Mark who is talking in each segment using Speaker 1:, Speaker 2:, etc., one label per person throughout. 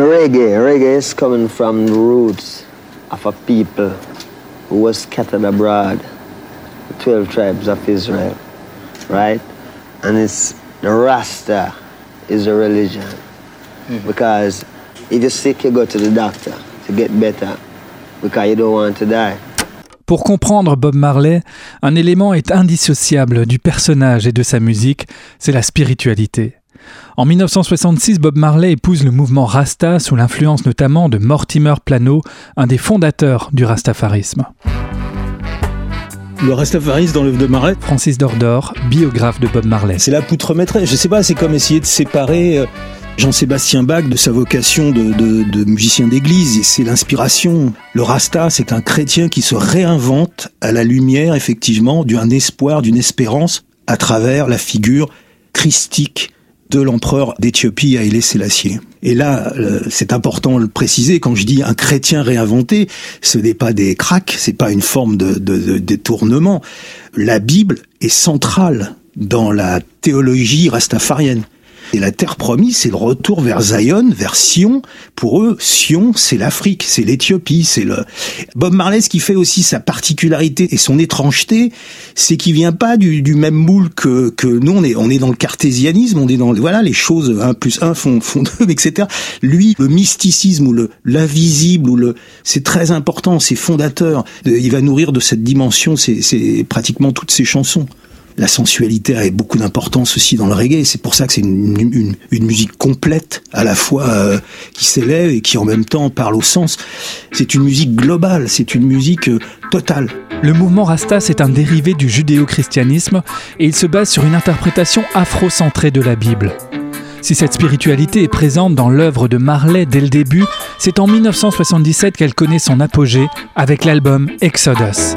Speaker 1: reggae, reggae is coming from the roots of a people who was scattered abroad, the 12 tribes of Israel, right? And it's the Rasta is a religion. Mm-hmm. Because if you're sick, you go to the doctor to get better because you don't want to die.
Speaker 2: Pour comprendre Bob Marley, un élément est indissociable du personnage et de sa musique, c'est la spiritualité. En 1966, Bob Marley épouse le mouvement Rasta sous l'influence notamment de Mortimer Plano, un des fondateurs du rastafarisme.
Speaker 3: Le rastafarisme dans l'œuvre de Marley?
Speaker 2: Francis Dordor, biographe de Bob Marley.
Speaker 3: C'est la poutre maîtresse. Je sais pas, c'est comme essayer de séparer euh, Jean-Sébastien Bach de sa vocation de, musicien d'église, c'est l'inspiration. Le Rasta, c'est un chrétien qui se réinvente à la lumière, effectivement, d'un espoir, d'une espérance, à travers la figure christique de l'empereur d'Éthiopie, Haïlé Sélassié. Et là, euh, c'est important de le préciser, quand je dis un chrétien réinventé, ce n'est pas des cracks, c'est pas une forme de, de détournement. La Bible est centrale dans la théologie rastafarienne. Et la terre promise, c'est le retour vers Zion, vers Sion. Pour eux, Sion, c'est l'Afrique, c'est l'Éthiopie, c'est le... Bob Marley, ce qui fait aussi sa particularité et son étrangeté, c'est qu'il vient pas du, même moule que, que nous, on est, on est dans le cartésianisme, on est dans, voilà, les choses, un plus un font, font deux, etc. Lui, le mysticisme ou le, l'invisible ou le, c'est très important, c'est fondateur. Il va nourrir de cette dimension, c'est pratiquement toutes ses chansons la sensualité a beaucoup d'importance aussi dans le reggae. C'est pour ça que c'est une, musique complète, à la fois euh, qui s'élève et qui en même temps parle au sens. C'est une musique globale, c'est une musique euh, totale.
Speaker 2: Le mouvement Rasta, c'est un dérivé du judéo-christianisme et il se base sur une interprétation afro-centrée de la Bible. Si cette spiritualité est présente dans l'œuvre de Marley dès le début, c'est en 1977 qu'elle connaît son apogée avec l'album Exodus.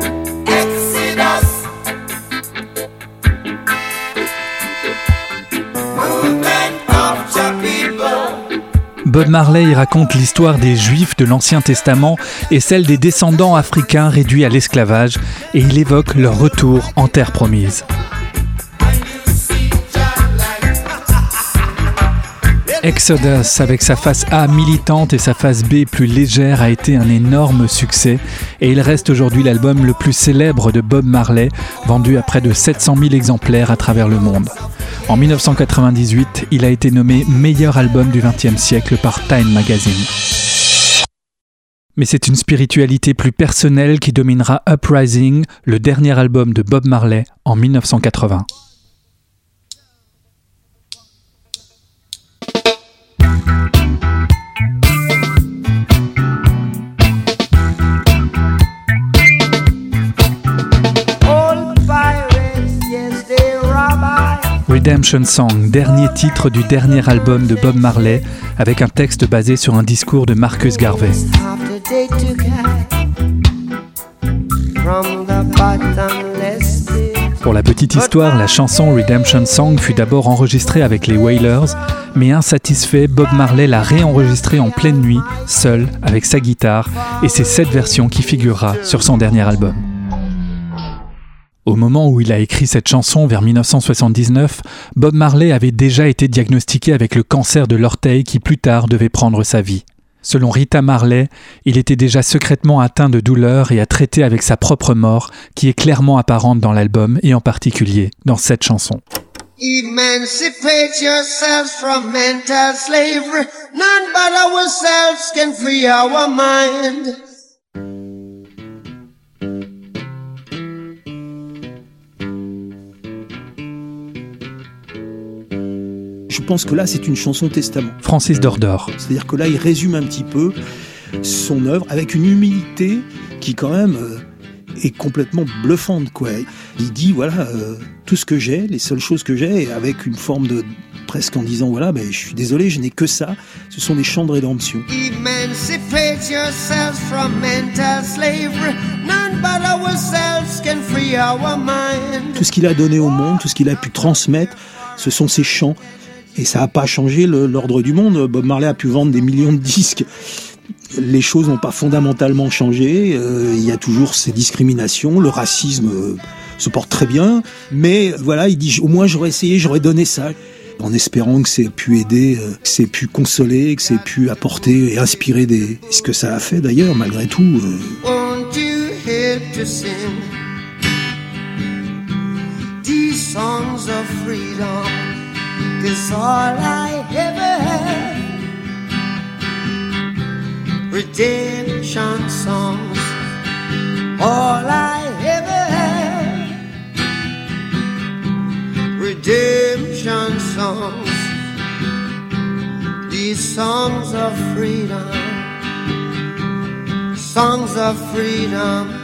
Speaker 2: Bob Marley raconte l'histoire des Juifs de l'Ancien Testament et celle des descendants africains réduits à l'esclavage, et il évoque leur retour en terre promise. Exodus, avec sa face A militante et sa face B plus légère, a été un énorme succès et il reste aujourd'hui l'album le plus célèbre de Bob Marley, vendu à près de 700 000 exemplaires à travers le monde. En 1998, il a été nommé meilleur album du XXe siècle par Time Magazine. Mais c'est une spiritualité plus personnelle qui dominera Uprising, le dernier album de Bob Marley, en 1980. Redemption Song, dernier titre du dernier album de Bob Marley, avec un texte basé sur un discours de Marcus Garvey. Pour la petite histoire, la chanson Redemption Song fut d'abord enregistrée avec les Wailers, mais insatisfait, Bob Marley l'a réenregistrée en pleine nuit, seul, avec sa guitare, et c'est cette version qui figurera sur son dernier album. Au moment où il a écrit cette chanson, vers 1979, Bob Marley avait déjà été diagnostiqué avec le cancer de l'orteil qui plus tard devait prendre sa vie. Selon Rita Marley, il était déjà secrètement atteint de douleur et a traité avec sa propre mort, qui est clairement apparente dans l'album et en particulier dans cette chanson.
Speaker 3: Je pense que là, c'est une chanson testament.
Speaker 2: Francis Dordor.
Speaker 3: C'est-à-dire que là, il résume un petit peu son œuvre avec une humilité qui, quand même, euh, est complètement bluffante. Quoi. Il dit voilà, euh, tout ce que j'ai, les seules choses que j'ai, avec une forme de presque en disant voilà, ben, je suis désolé, je n'ai que ça. Ce sont des chants de rédemption. Tout ce qu'il a donné au monde, tout ce qu'il a pu transmettre, ce sont ces chants et ça n'a pas changé l'ordre du monde. Bob Marley a pu vendre des millions de disques. Les choses n'ont pas fondamentalement changé. Euh, il y a toujours ces discriminations. Le racisme euh, se porte très bien. Mais voilà, il dit au moins j'aurais essayé, j'aurais donné ça.
Speaker 1: en espérant que c'est pu aider, euh, que c'est pu consoler, que c'est pu apporter et inspirer des... ce que ça a fait d'ailleurs, malgré tout. Euh. Is all I ever had. Redemption songs, all I ever had. Redemption songs, these songs of freedom, songs of freedom